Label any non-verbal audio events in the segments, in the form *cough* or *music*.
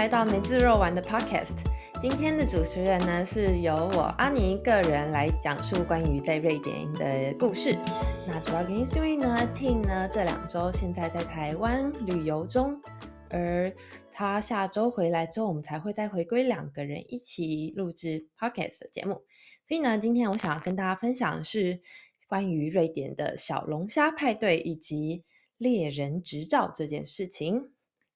来到梅子肉丸的 Podcast。今天的主持人呢，是由我阿尼个人来讲述关于在瑞典的故事。那主要原因是因为呢，Tin 呢这两周现在在台湾旅游中，而他下周回来之后，我们才会再回归两个人一起录制 Podcast 的节目。所以呢，今天我想要跟大家分享的是关于瑞典的小龙虾派对以及猎人执照这件事情。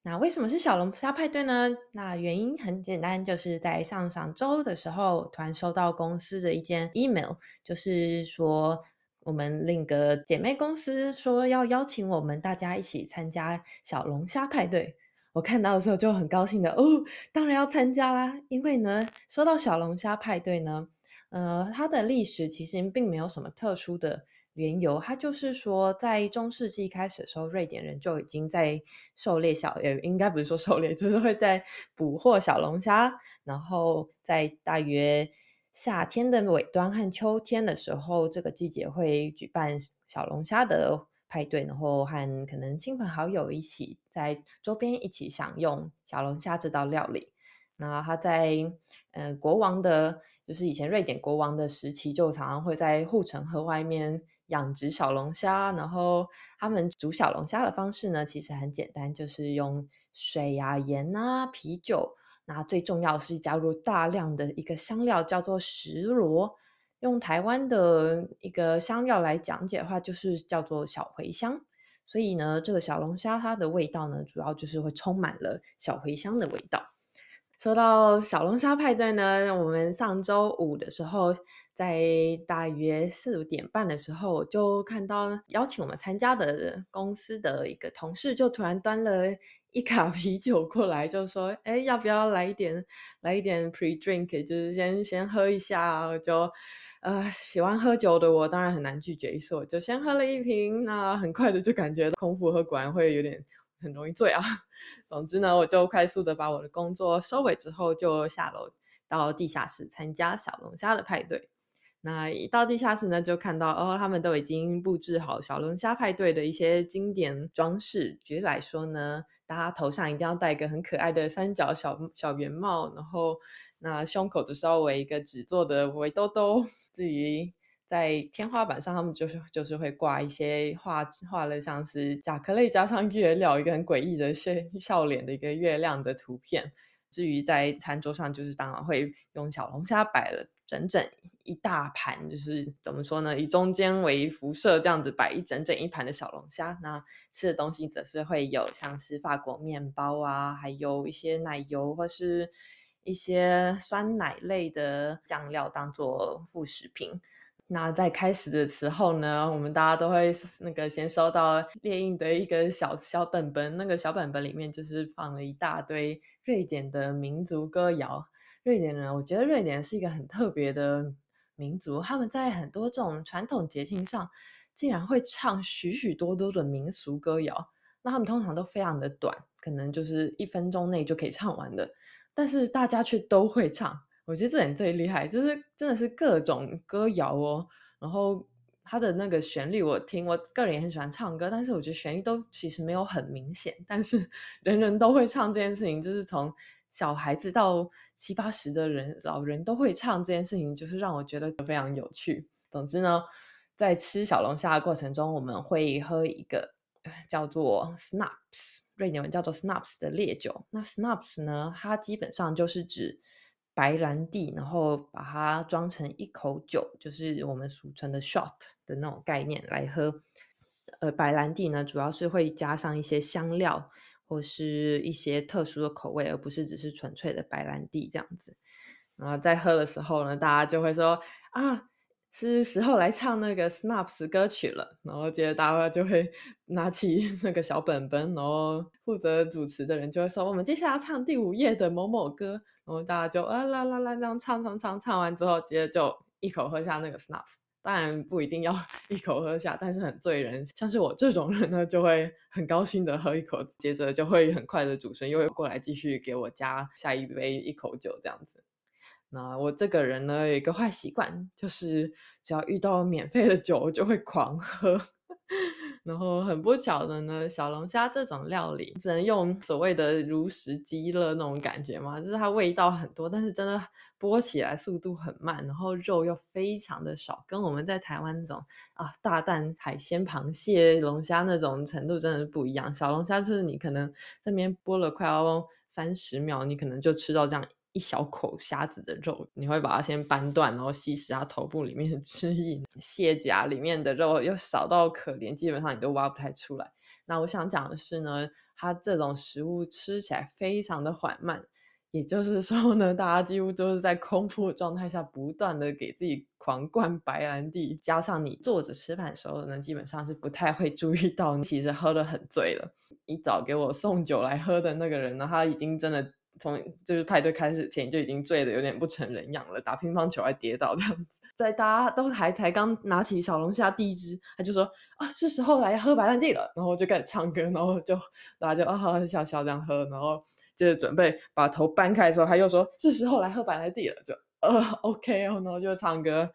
那为什么是小龙虾派对呢？那原因很简单，就是在上上周的时候，突然收到公司的一件 email，就是说我们另一个姐妹公司说要邀请我们大家一起参加小龙虾派对。我看到的时候就很高兴的哦，当然要参加啦！因为呢，说到小龙虾派对呢，呃，它的历史其实并没有什么特殊的。缘由，它就是说，在中世纪开始的时候，瑞典人就已经在狩猎小，也应该不是说狩猎，*laughs* 就是会在捕获小龙虾，然后在大约夏天的尾端和秋天的时候，这个季节会举办小龙虾的派对，然后和可能亲朋好友一起在周边一起享用小龙虾这道料理。那他在呃国王的，就是以前瑞典国王的时期，就常常会在护城河外面。养殖小龙虾，然后他们煮小龙虾的方式呢，其实很简单，就是用水啊、盐啊、啤酒，那最重要是加入大量的一个香料，叫做石螺。用台湾的一个香料来讲解的话，就是叫做小茴香。所以呢，这个小龙虾它的味道呢，主要就是会充满了小茴香的味道。说到小龙虾派对呢，我们上周五的时候，在大约四五点半的时候，我就看到邀请我们参加的公司的一个同事，就突然端了一卡 *laughs* 啤酒过来，就说：“哎，要不要来一点，来一点 pre drink，就是先先喝一下。”就呃喜欢喝酒的我，当然很难拒绝，于是我就先喝了一瓶。那很快的就感觉空腹喝果然会有点。很容易醉啊。*laughs* 总之呢，我就快速的把我的工作收尾之后，就下楼到地下室参加小龙虾的派对。那一到地下室呢，就看到哦，他们都已经布置好小龙虾派对的一些经典装饰。举例来说呢，大家头上一定要戴一个很可爱的三角小小圆帽，然后那胸口的稍微一个纸做的围兜兜。至于在天花板上，他们就是就是会挂一些画画了像是甲壳类加上月亮，一个很诡异的笑笑脸的一个月亮的图片。至于在餐桌上，就是当然会用小龙虾摆了整整一大盘，就是怎么说呢？以中间为辐射，这样子摆一整整一盘的小龙虾。那吃的东西则是会有像是法国面包啊，还有一些奶油或是一些酸奶类的酱料当做副食品。那在开始的时候呢，我们大家都会那个先收到猎印的一个小小本本，那个小本本里面就是放了一大堆瑞典的民族歌谣。瑞典人，我觉得瑞典是一个很特别的民族，他们在很多这种传统节庆上，竟然会唱许许多多的民俗歌谣。那他们通常都非常的短，可能就是一分钟内就可以唱完的，但是大家却都会唱。我觉得这点最厉害，就是真的是各种歌谣哦。然后它的那个旋律，我听，我个人也很喜欢唱歌，但是我觉得旋律都其实没有很明显，但是 *laughs* 人人都会唱这件事情，就是从小孩子到七八十的人老人都会唱这件事情，就是让我觉得非常有趣。总之呢，在吃小龙虾的过程中，我们会喝一个叫做 snaps，瑞典文叫做 snaps 的烈酒。那 snaps 呢，它基本上就是指。白兰地，然后把它装成一口酒，就是我们俗称的 shot 的那种概念来喝。呃，白兰地呢，主要是会加上一些香料或是一些特殊的口味，而不是只是纯粹的白兰地这样子。然后在喝的时候呢，大家就会说啊。是时候来唱那个 Snaps 歌曲了，然后接着大家就会 *laughs* 拿起那个小本本，然后负责主持的人就会说：“我们接下来要唱第五页的某某歌。”然后大家就啊啦啦啦这样唱唱唱，唱完之后，接着就一口喝下那个 Snaps。当然不一定要 *laughs* 一口喝下，但是很醉人。像是我这种人呢，就会很高兴的喝一口，接着就会很快的主持人又会过来继续给我加下一杯一口酒这样子。那我这个人呢，有一个坏习惯，就是只要遇到免费的酒，就会狂喝。然后很不巧的呢，小龙虾这种料理只能用所谓的如实鸡乐那种感觉嘛，就是它味道很多，但是真的剥起来速度很慢，然后肉又非常的少，跟我们在台湾那种啊大蛋海鲜、螃蟹、龙虾那种程度真的是不一样。小龙虾就是你可能这边剥了快要三十秒，你可能就吃到这样。一小口虾子的肉，你会把它先掰断，然后吸食它头部里面的汁液。蟹甲里面的肉又少到可怜，基本上你都挖不太出来。那我想讲的是呢，它这种食物吃起来非常的缓慢，也就是说呢，大家几乎都是在空腹状态下不断的给自己狂灌白兰地，加上你坐着吃饭的时候呢，基本上是不太会注意到你其实喝的很醉了。一早给我送酒来喝的那个人呢，他已经真的。从就是派对开始前就已经醉的有点不成人样了，打乒乓球还跌倒这样子，在大家都还才刚拿起小龙虾第一只，他就说啊是时候来喝白兰地了，然后就开始唱歌，然后就大家就啊好笑笑这样喝，然后就是准备把头搬开的时候，他又说是时候来喝白兰地了，就呃 OK 哦，然后就唱歌。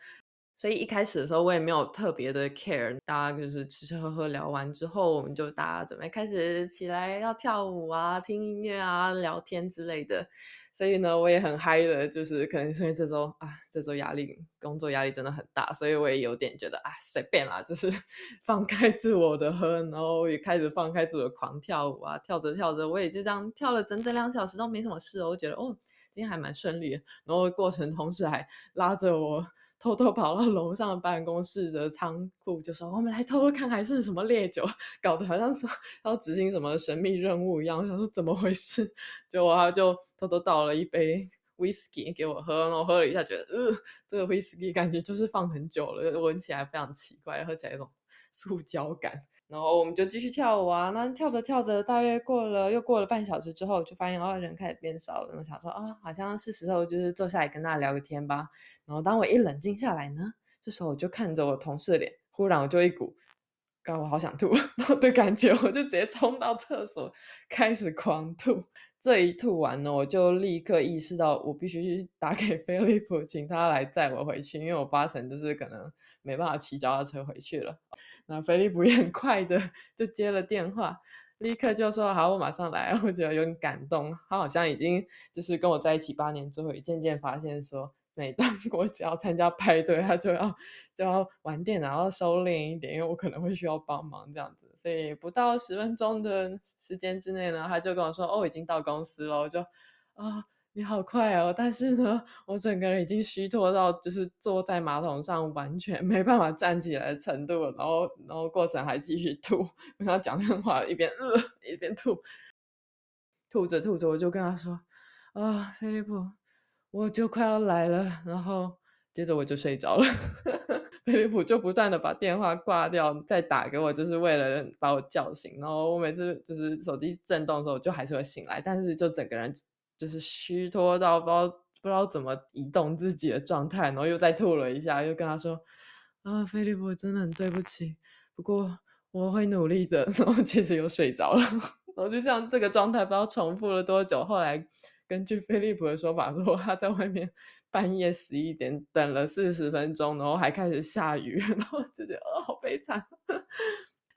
所以一开始的时候，我也没有特别的 care，大家就是吃吃喝喝聊完之后，我们就大家准备开始起来要跳舞啊、听音乐啊、聊天之类的。所以呢，我也很嗨的，就是可能因为这周啊，这周压力工作压力真的很大，所以我也有点觉得啊，随便啦，就是 *laughs* 放开自我的喝，然后也开始放开自我狂跳舞啊，跳着跳着，我也就这样跳了整整两小时都没什么事哦，我觉得哦，今天还蛮顺利，然后过程同时还拉着我。偷偷跑到楼上办公室的仓库，就说：“我们来偷偷看，还是什么烈酒，搞得好像说 *laughs* 要执行什么神秘任务一样。”我想说怎么回事，*laughs* 就他就偷偷倒了一杯 whisky 给我喝，然后喝了一下，觉得呃，这个 whisky 感觉就是放很久了，闻起来非常奇怪，喝起来有种 *laughs* 塑胶感。然后我们就继续跳舞啊，那跳着跳着，大约过了又过了半小时之后，就发现哦人开始变少了。我想说啊，好像是时候就是坐下来跟大家聊个天吧。然后当我一冷静下来呢，这时候我就看着我同事的脸，忽然我就一股，刚我好想吐的感觉，我就直接冲到厕所开始狂吐。这一吐完呢，我就立刻意识到我必须打给菲利普，请他来载我回去，因为我八成就是可能没办法骑脚踏车回去了。那菲利普也很快的就接了电话，立刻就说好，我马上来。我觉得有点感动，他好像已经就是跟我在一起八年之后，也渐渐发现说，每当 *laughs* 我只要参加派对，他就要就要玩电脑，要收敛一点，因为我可能会需要帮忙这样子。所以不到十分钟的时间之内呢，他就跟我说，哦，已经到公司了。我就啊。你好快哦！但是呢，我整个人已经虚脱到就是坐在马桶上完全没办法站起来的程度。然后，然后过程还继续吐，跟他讲电话，一边呃一边吐，吐着吐着我就跟他说：“啊，菲利普，我就快要来了。”然后接着我就睡着了。*laughs* 菲利普就不断的把电话挂掉，再打给我，就是为了把我叫醒。然后我每次就是手机震动的时候，就还是会醒来，但是就整个人。就是虚脱到不知道不知道怎么移动自己的状态，然后又再吐了一下，又跟他说：“啊，菲利普，真的很对不起，不过我会努力的。”然后接着又睡着了，*laughs* 然后就这样这个状态不知道重复了多久。后来根据菲利普的说法，说他在外面半夜十一点等了四十分钟，然后还开始下雨，*laughs* 然后就觉得啊，好悲惨。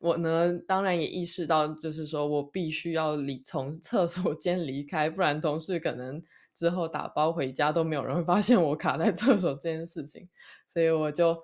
我呢，当然也意识到，就是说我必须要离从厕所间离开，不然同事可能之后打包回家都没有人会发现我卡在厕所这件事情。所以我就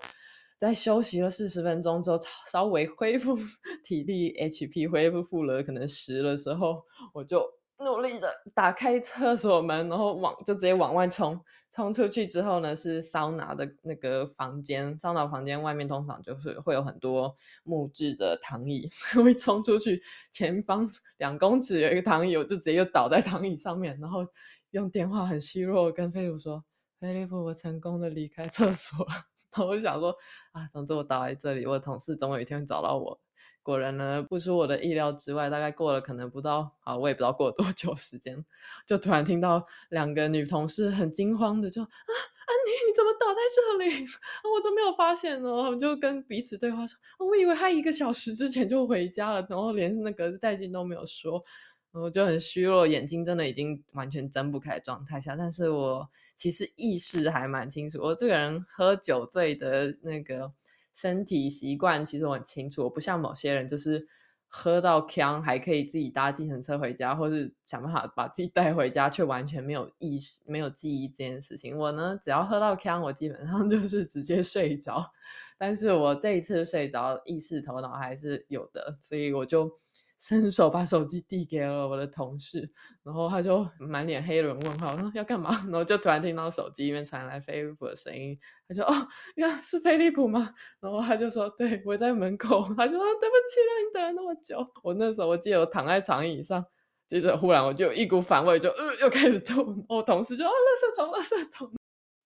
在休息了四十分钟之后，稍微恢复 *laughs* 体力，HP 恢复了可能十的时候，我就努力的打开厕所门，然后往就直接往外冲。冲出去之后呢，是桑拿的那个房间，桑拿房间外面通常就是会有很多木质的躺椅。*laughs* 我冲出去，前方两公尺有一个躺椅，我就直接又倒在躺椅上面，然后用电话很虚弱跟菲利说：“菲利普，我成功的离开厕所。*laughs* ”然后我就想说：“啊，总之我倒在这里，我的同事总有一天会找到我。”果然呢，不出我的意料之外，大概过了可能不到啊，我也不知道过了多久时间，就突然听到两个女同事很惊慌的就啊，安妮你怎么倒在这里？我都没有发现哦。他们就跟彼此对话说，我以为他一个小时之前就回家了，然后连那个代金都没有说，我就很虚弱，眼睛真的已经完全睁不开状态下，但是我其实意识还蛮清楚，我这个人喝酒醉的那个。身体习惯其实我很清楚，我不像某些人就是。喝到呛还可以自己搭计程车回家，或是想办法把自己带回家，却完全没有意识、没有记忆这件事情。我呢，只要喝到呛，我基本上 *laughs* 就是直接睡着。但是我这一次睡着，意识头脑还是有的，所以我就。伸手把手机递给了我的同事，然后他就满脸黑人问号，说要干嘛？*laughs* 然后就突然听到手机里面传来菲利普的声音，他说：“哦，原来是菲利普吗？”然后他就说：“对，我在门口。*laughs* ”他就说：“对不起让，你等了那么久。”我那时候我记得我躺在长椅上，接着忽然我就一股反胃，就呃又开始吐。*laughs* 我同事就哦，垃圾桶，垃圾桶。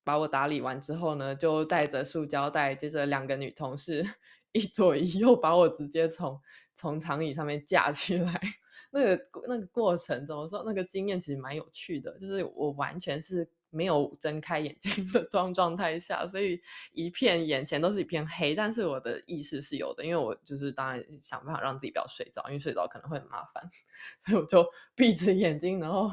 把我打理完之后呢，就带着塑胶袋，接着两个女同事一左一右把我直接从。从长椅上面架起来，*laughs* 那个那个过程怎么说？那个经验其实蛮有趣的，就是我完全是没有睁开眼睛的状 *laughs* 状态下，所以一片眼前都是一片黑，但是我的意识是有的，因为我就是当然想办法让自己不要睡着，因为睡着可能会很麻烦，*laughs* 所以我就闭着眼睛，然后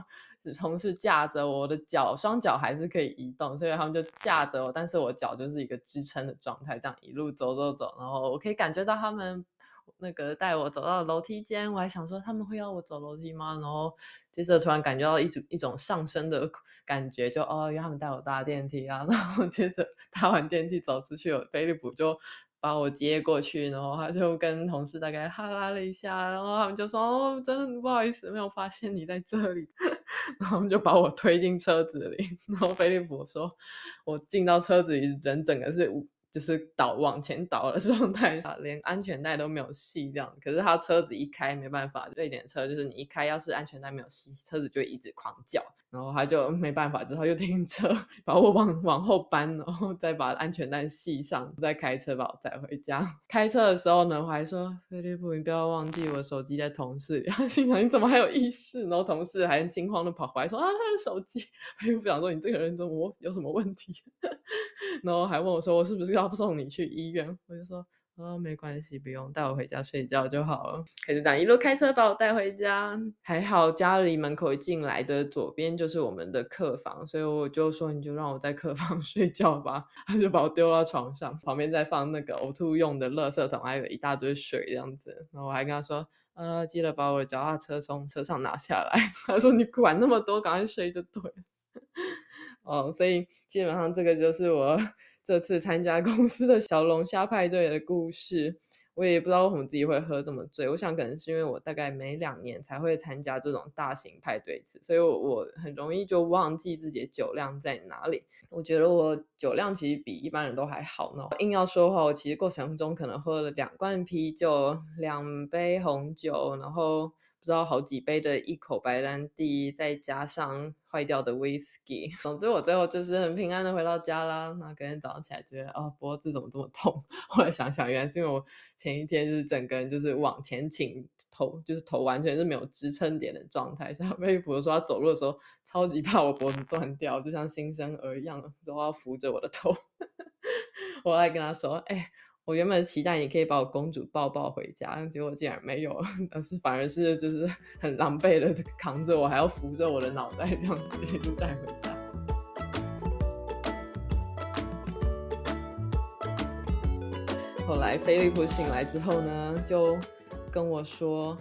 同事架着我的脚，双脚还是可以移动，所以他们就架着我，但是我脚就是一个支撑的状态，这样一路走走走，然后我可以感觉到他们。那个带我走到楼梯间，我还想说他们会要我走楼梯吗？然后接着突然感觉到一种一种上升的 *laughs* 感觉，就哦，因为他们带我搭电梯啊。*laughs* 然后接着搭完电梯走出去，飞利浦就把我接过去，然后他就跟同事大概哈拉了一下，然后他们就说哦，真的不好意思，没有发现你在这里。*laughs* 然后他们就把我推进车子里，然后菲利普说，我进到车子里，人整个是。就是倒往前倒的 *laughs* 状态下，连安全带都没有系，这样。可是他车子一开，没办法，瑞典车就是你一开，要是安全带没有系，车子就会一直狂叫。然后他就没办法，之后又停车，把我往往后搬，然后再把安全带系上，再开车把我载回家。*laughs* 开车的时候呢，我还说菲利普，你不要忘记我手机在同事里。他 *laughs* 心想你怎么还有意识？然后同事还惊慌的跑回来说啊，他的手机。他又不想说你这个人怎么有什么问题？然后还问我说我是不是要送你去医院？我就说。哦，没关系，不用带我回家睡觉就好了。他就这样，一路开车把我带回家，还好家里门口一进来的左边就是我们的客房，所以我就说你就让我在客房 *laughs* 睡觉吧。他就把我丢到床上，旁边再放那个呕吐用的垃圾桶，还有一大堆水这样子。然后我还跟他说，呃，记得把我脚踏车从车上拿下来。*laughs* 他说你管那么多，赶快睡就对了。*laughs* 哦，所以基本上这个就是我。这次参加公司的小龙虾派对的故事，我也不知道为什么自己会喝这么醉。我想可能是因为我大概每两年才会参加这种大型派对次，所以我我很容易就忘记自己的酒量在哪里。我觉得我酒量其实比一般人都还好呢。硬要说的话，我其实过程中可能喝了两罐啤酒、两杯红酒，然后。不知道好几杯的一口白兰地，再加上坏掉的 whisky，*laughs* 总之我最后就是很平安的回到家啦。那隔天早上起来觉得哦脖子怎么这么痛？*laughs* 后来想想，原来是因为我前一天就是整个人就是往前倾，头就是头完全是没有支撑点的状态。像微博说他走路的时候超级怕我脖子断掉，就像新生儿一样都要扶着我的头。*laughs* 我还跟他说，哎。我原本期待你可以把我公主抱抱回家，但结果竟然没有，而是反而是就是 *laughs* 很狼狈的扛着我，还要扶着我的脑袋这样子一路带回家。后来菲利普醒来之后呢，就跟我说，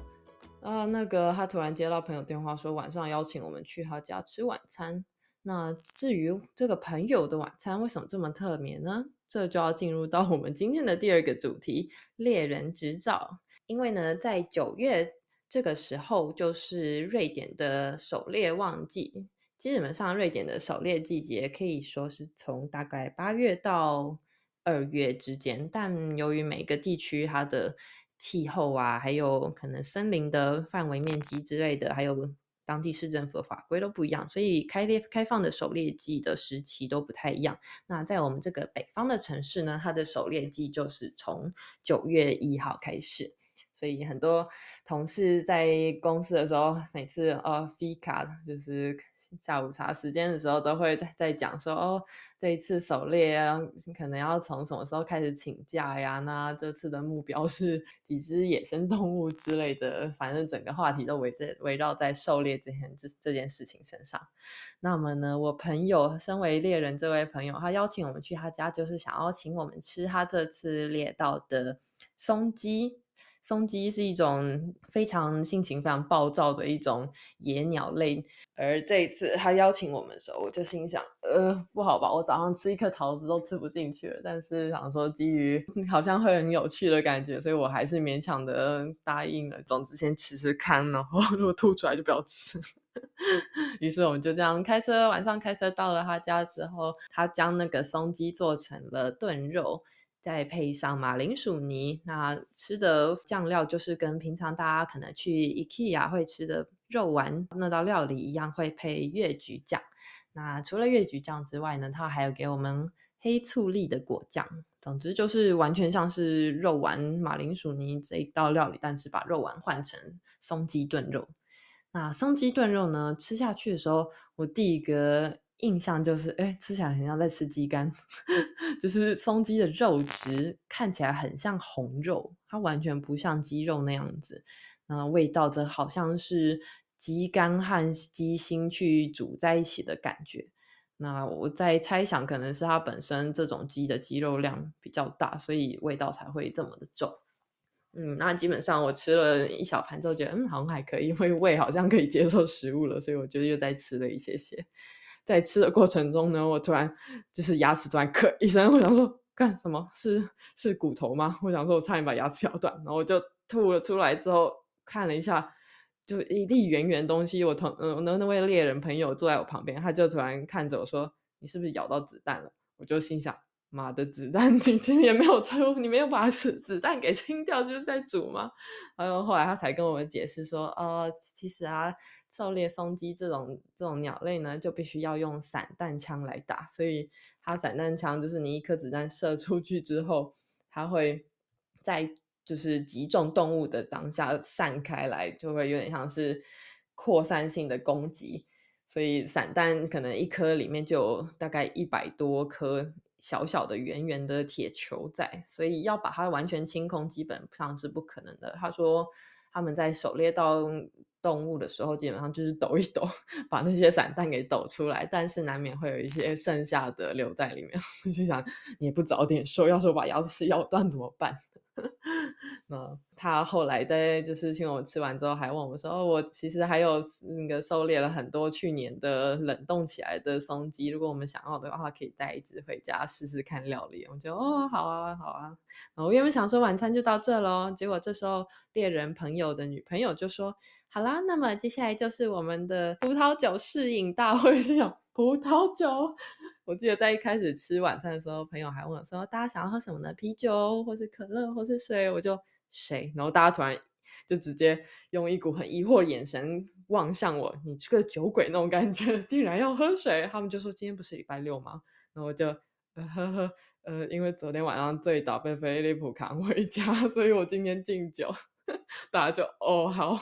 啊，那个他突然接到朋友电话，说晚上邀请我们去他家吃晚餐。那至于这个朋友的晚餐为什么这么特别呢？这就要进入到我们今天的第二个主题——猎人执照。因为呢，在九月这个时候就是瑞典的狩猎旺季，基本上瑞典的狩猎季节可以说是从大概八月到二月之间。但由于每个地区它的气候啊，还有可能森林的范围面积之类的，还有。当地市政府的法规都不一样，所以开猎开放的狩猎季的时期都不太一样。那在我们这个北方的城市呢，它的狩猎季就是从九月一号开始。所以很多同事在公司的时候，每次哦，fika 就是下午茶时间的时候，都会在讲说哦，这一次狩猎啊，可能要从什么时候开始请假呀？那这次的目标是几只野生动物之类的，反正整个话题都围着围绕在狩猎这件这这件事情身上。那么呢，我朋友身为猎人这位朋友，他邀请我们去他家，就是想要请我们吃他这次猎到的松鸡。松鸡是一种非常性情非常暴躁的一种野鸟类，而这一次他邀请我们的时候，我就心想，呃，不好吧，我早上吃一颗桃子都吃不进去了。但是想说，基于 *laughs* 好像会很有趣的感觉，所以我还是勉强的答应了。总之先吃吃看，然后如果吐出来就不要吃。*laughs* 于是我们就这样开车，晚上开车到了他家之后，他将那个松鸡做成了炖肉。再配上马铃薯泥，那吃的酱料就是跟平常大家可能去 IKEA 会吃的肉丸那道料理一样，会配越橘酱。那除了越橘酱之外呢，它还有给我们黑醋栗的果酱。总之就是完全像是肉丸马铃薯泥这一道料理，但是把肉丸换成松鸡炖肉。那松鸡炖肉呢，吃下去的时候，我第一个。印象就是，哎，吃起来很像在吃鸡肝，*laughs* 就是松鸡的肉质看起来很像红肉，它完全不像鸡肉那样子。那味道则好像是鸡肝和鸡心去煮在一起的感觉。那我在猜想，可能是它本身这种鸡的鸡肉量比较大，所以味道才会这么的重。嗯，那基本上我吃了一小盘之后，觉得嗯好像还可以，因为胃好像可以接受食物了，所以我就又再吃了一些些。在吃的过程中呢，我突然就是牙齿突然咳一声，我想说干什么？是是骨头吗？我想说，我差点把牙齿咬断，然后我就吐了出来。之后看了一下，就一粒圆圆东西。我同嗯那那位猎人朋友坐在我旁边，他就突然看着我说：“你是不是咬到子弹了？”我就心想。妈的子弹，*laughs* 你今天也没有抽，你没有把子子弹给清掉，就是在煮吗？然后后来他才跟我们解释说，呃，其实啊，狩猎松鸡这种这种鸟类呢，就必须要用散弹枪来打，所以它散弹枪就是你一颗子弹射出去之后，它会在就是击中动物的当下散开来，就会有点像是扩散性的攻击，所以散弹可能一颗里面就有大概一百多颗。小小的圆圆的铁球在，所以要把它完全清空，基本上是不可能的。他说他们在狩猎到动物的时候，基本上就是抖一抖，*laughs* 把那些散弹给抖出来，但是难免会有一些剩下的留在里面。*laughs* 我就想，你不早点说，要是我把牙齿咬断怎么办？*laughs* 那他后来在就是请我吃完之后，还问我说：“我其实还有那个狩猎了很多去年的冷冻起来的松鸡，如果我们想要的话，可以带一只回家试试看料理。”我就哦，好啊，好啊。然后我原本想说晚餐就到这喽，结果这时候猎人朋友的女朋友就说：“好啦，那么接下来就是我们的葡萄酒试饮大会。”是想葡萄酒。我记得在一开始吃晚餐的时候，朋友还问我说：“大家想要喝什么呢？啤酒，或是可乐，或是水？”我就谁，然后大家突然就直接用一股很疑惑的眼神望向我：“你这个酒鬼那种感觉，竟然要喝水？”他们就说：“今天不是礼拜六吗？”然后我就呃呵呵呃，因为昨天晚上醉倒被菲利普扛回家，所以我今天敬酒。大家就哦好，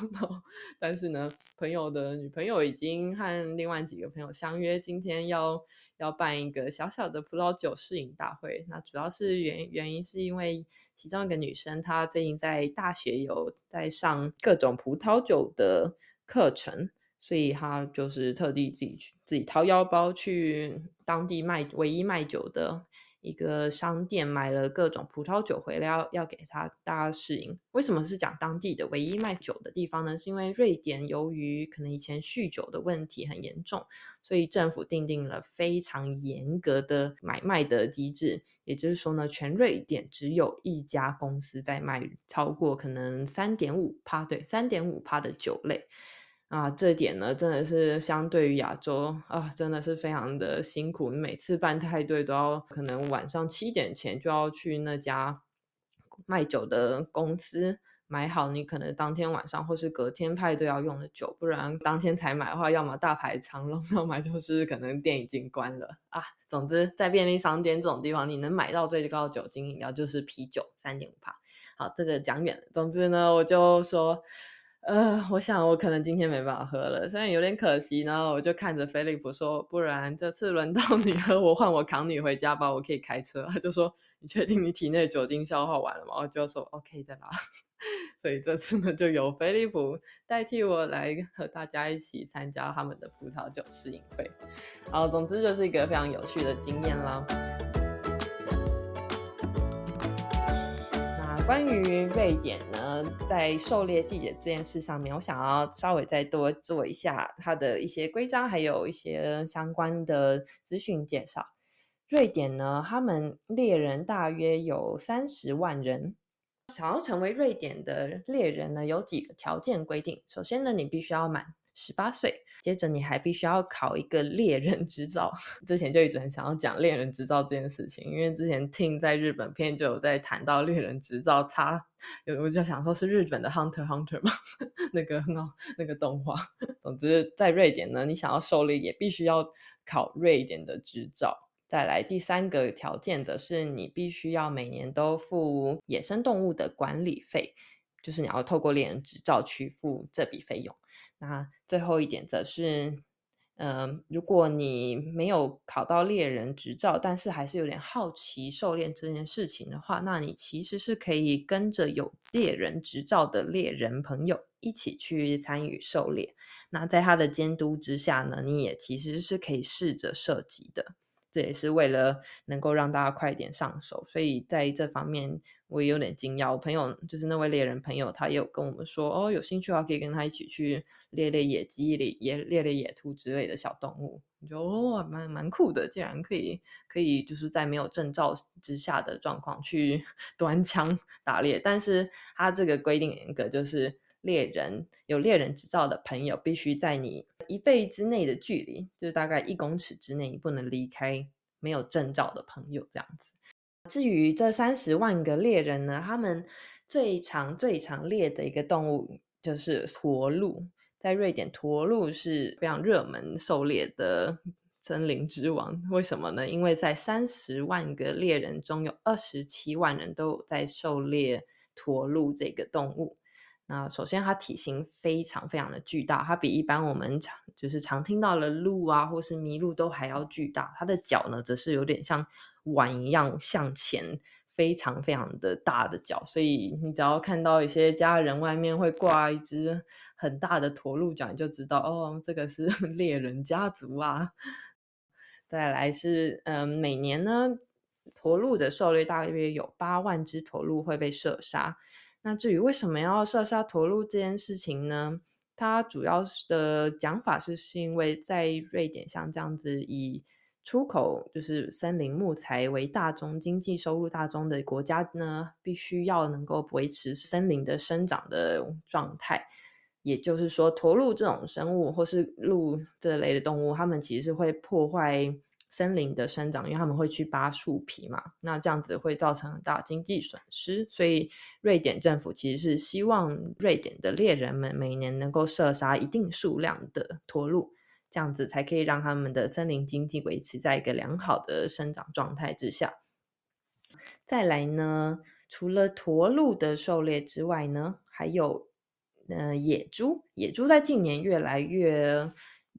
但是呢，朋友的女朋友已经和另外几个朋友相约，今天要要办一个小小的葡萄酒试饮大会。那主要是原原因是因为其中一个女生她最近在大学有在上各种葡萄酒的课程，所以她就是特地自己去自己掏腰包去当地卖唯一卖酒的。一个商店买了各种葡萄酒回来，要要给他大家试饮。为什么是讲当地的唯一卖酒的地方呢？是因为瑞典由于可能以前酗酒的问题很严重，所以政府定定了非常严格的买卖的机制。也就是说呢，全瑞典只有一家公司在卖超过可能三点五趴，对，三点五趴的酒类。啊，这点呢，真的是相对于亚洲啊，真的是非常的辛苦。你每次办派对都要可能晚上七点前就要去那家卖酒的公司买好，你可能当天晚上或是隔天派对要用的酒，不然当天才买的话，要么大排长龙，*laughs* 要么就是可能店已经关了啊。总之，在便利商店这种地方，你能买到最高酒精饮料就是啤酒，三点五帕。好，这个讲远了。总之呢，我就说。呃，我想我可能今天没办法喝了，虽然有点可惜。然后我就看着菲利普说：“不然这次轮到你喝，我换我扛你回家吧，我可以开车。”他就说：“你确定你体内酒精消耗完了吗？”我就说：“OK 的啦。”所以这次呢，就由菲利普代替我来和大家一起参加他们的葡萄酒试饮会。好，总之就是一个非常有趣的经验啦。关于瑞典呢，在狩猎季节这件事上面，我想要稍微再多做一下它的一些规章，还有一些相关的资讯介绍。瑞典呢，他们猎人大约有三十万人。想要成为瑞典的猎人呢，有几个条件规定。首先呢，你必须要满。十八岁，接着你还必须要考一个猎人执照。*laughs* 之前就一直很想要讲猎人执照这件事情，因为之前听在日本片就有在谈到猎人执照，差有我就想说是日本的 Hunter Hunter 嘛，*laughs* 那个那那个动画。*laughs* 总之，在瑞典呢，你想要狩猎也必须要考瑞典的执照。再来第三个条件则是你必须要每年都付野生动物的管理费，就是你要透过猎人执照去付这笔费用。那最后一点则是，嗯，如果你没有考到猎人执照，但是还是有点好奇狩猎这件事情的话，那你其实是可以跟着有猎人执照的猎人朋友一起去参与狩猎。那在他的监督之下呢，你也其实是可以试着射击的。这也是为了能够让大家快点上手，所以在这方面我也有点惊讶。我朋友就是那位猎人朋友，他也有跟我们说，哦，有兴趣的话可以跟他一起去猎猎野鸡、猎野猎猎野兔之类的小动物。我觉得哦，蛮蛮酷的，竟然可以可以就是在没有证照之下的状况去 *laughs* 端枪打猎。但是他这个规定严格，就是猎人有猎人执照的朋友必须在你。一倍之内的距离，就是大概一公尺之内，你不能离开没有证照的朋友这样子。至于这三十万个猎人呢，他们最常最常猎的一个动物就是驼鹿。在瑞典，驼鹿是非常热门狩猎的森林之王。为什么呢？因为在三十万个猎人中有二十七万人都在狩猎驼鹿这个动物。那首先，它体型非常非常的巨大，它比一般我们常就是常听到的鹿啊，或是麋鹿都还要巨大。它的脚呢，则是有点像碗一样向前，非常非常的大的脚。所以你只要看到一些家人外面会挂一只很大的驼鹿角，你就知道哦，这个是 *laughs* 猎人家族啊。再来是，嗯，每年呢，驼鹿的狩猎大约有八万只驼鹿会被射杀。那至于为什么要射杀驼鹿这件事情呢？它主要的讲法是，是因为在瑞典像这样子以出口就是森林木材为大宗经济收入大宗的国家呢，必须要能够维持森林的生长的状态。也就是说，驼鹿这种生物或是鹿这类的动物，它们其实会破坏。森林的生长，因为他们会去扒树皮嘛，那这样子会造成很大经济损失，所以瑞典政府其实是希望瑞典的猎人们每年能够射杀一定数量的驼鹿，这样子才可以让他们的森林经济维持在一个良好的生长状态之下。再来呢，除了驼鹿的狩猎之外呢，还有呃野猪，野猪在近年越来越。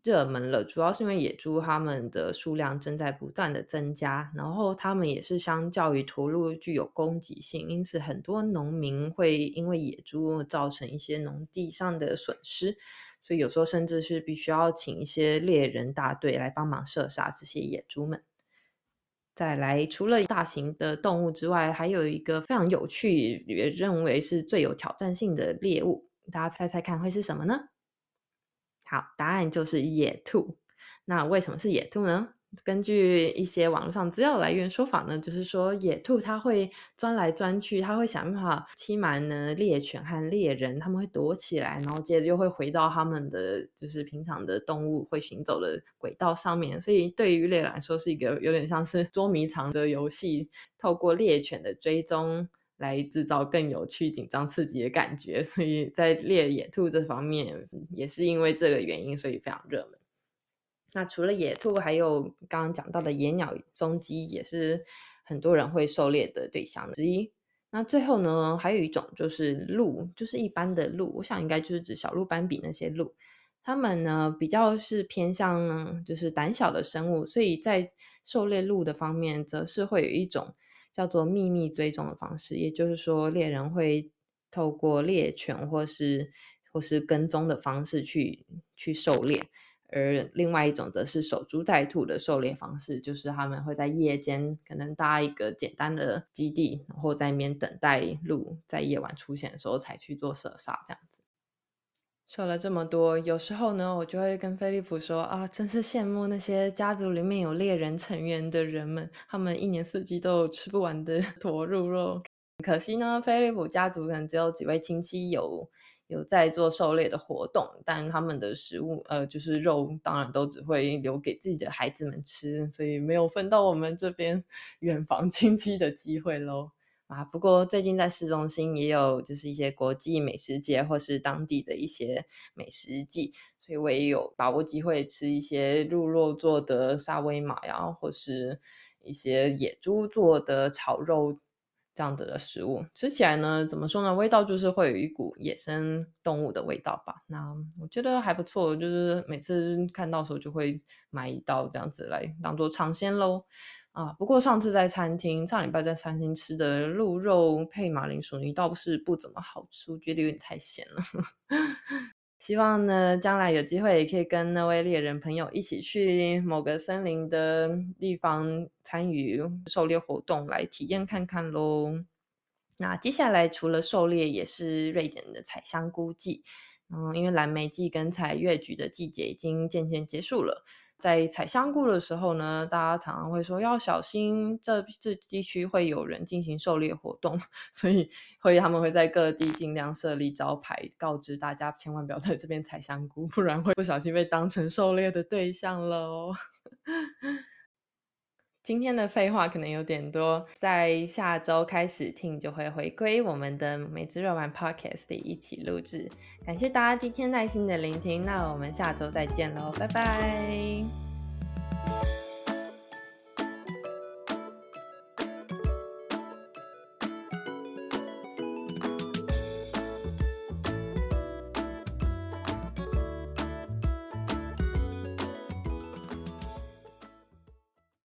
热门了，主要是因为野猪它们的数量正在不断的增加，然后它们也是相较于驼鹿具有攻击性，因此很多农民会因为野猪造成一些农地上的损失，所以有时候甚至是必须要请一些猎人大队来帮忙射杀这些野猪们。再来，除了大型的动物之外，还有一个非常有趣，也认为是最有挑战性的猎物，大家猜猜看会是什么呢？好，答案就是野兔。那为什么是野兔呢？根据一些网络上资料来源说法呢，就是说野兔它会钻来钻去，它会想办法欺瞒呢猎犬和猎人，他们会躲起来，然后接着又会回到他们的就是平常的动物会行走的轨道上面。所以对于猎人来说，是一个有点像是捉迷藏的游戏，透过猎犬的追踪。来制造更有趣、紧张、刺激的感觉，所以在猎野兔这方面也是因为这个原因，所以非常热门。那除了野兔，还有刚刚讲到的野鸟、松鸡，也是很多人会狩猎的对象之一。那最后呢，还有一种就是鹿，就是一般的鹿，我想应该就是指小鹿斑比那些鹿。它们呢比较是偏向就是胆小的生物，所以在狩猎鹿的方面，则是会有一种叫做秘密追踪的方式，也就是说猎人会透过猎犬或是或是跟踪的方式去去狩猎。而另外一种则是守株待兔的狩猎方式，就是他们会在夜间可能搭一个简单的基地，然后在那边等待鹿在夜晚出现的时候才去做射杀，这样子。说了这么多，有时候呢，我就会跟菲利普说啊，真是羡慕那些家族里面有猎人成员的人们，他们一年四季都有吃不完的 *laughs* 驼鹿肉。可惜呢，菲利普家族可能只有几位亲戚有。有在做狩猎的活动，但他们的食物，呃，就是肉，当然都只会留给自己的孩子们吃，所以没有分到我们这边 *laughs* 远房亲戚的机会喽。啊，不过最近在市中心也有，就是一些国际美食节或是当地的一些美食季，所以我也有把握机会吃一些鹿肉做的沙威玛呀，或是一些野猪做的炒肉。这样子的食物吃起来呢，怎么说呢？味道就是会有一股野生动物的味道吧。那我觉得还不错，就是每次看到时候就会买一道这样子来当做尝鲜喽。啊，不过上次在餐厅，上礼拜在餐厅吃的鹿肉配马铃薯泥倒不是不怎么好吃，我觉得有点太咸了。*laughs* 希望呢，将来有机会也可以跟那位猎人朋友一起去某个森林的地方参与狩猎活动，来体验看看喽。那接下来除了狩猎，也是瑞典的采香菇季。嗯，因为蓝莓季跟采月菊的季节已经渐渐结束了。在采香菇的时候呢，大家常常会说要小心，这这地区会有人进行狩猎活动，*laughs* 所以会他们会在各地尽量设立招牌，告知大家千万不要在这边采香菇，不然会不小心被当成狩猎的对象喽。*laughs* 今天的废话可能有点多，在下周开始听就会回归我们的梅子肉丸 Podcast 一起录制。感谢大家今天耐心的聆听，那我们下周再见喽，拜拜。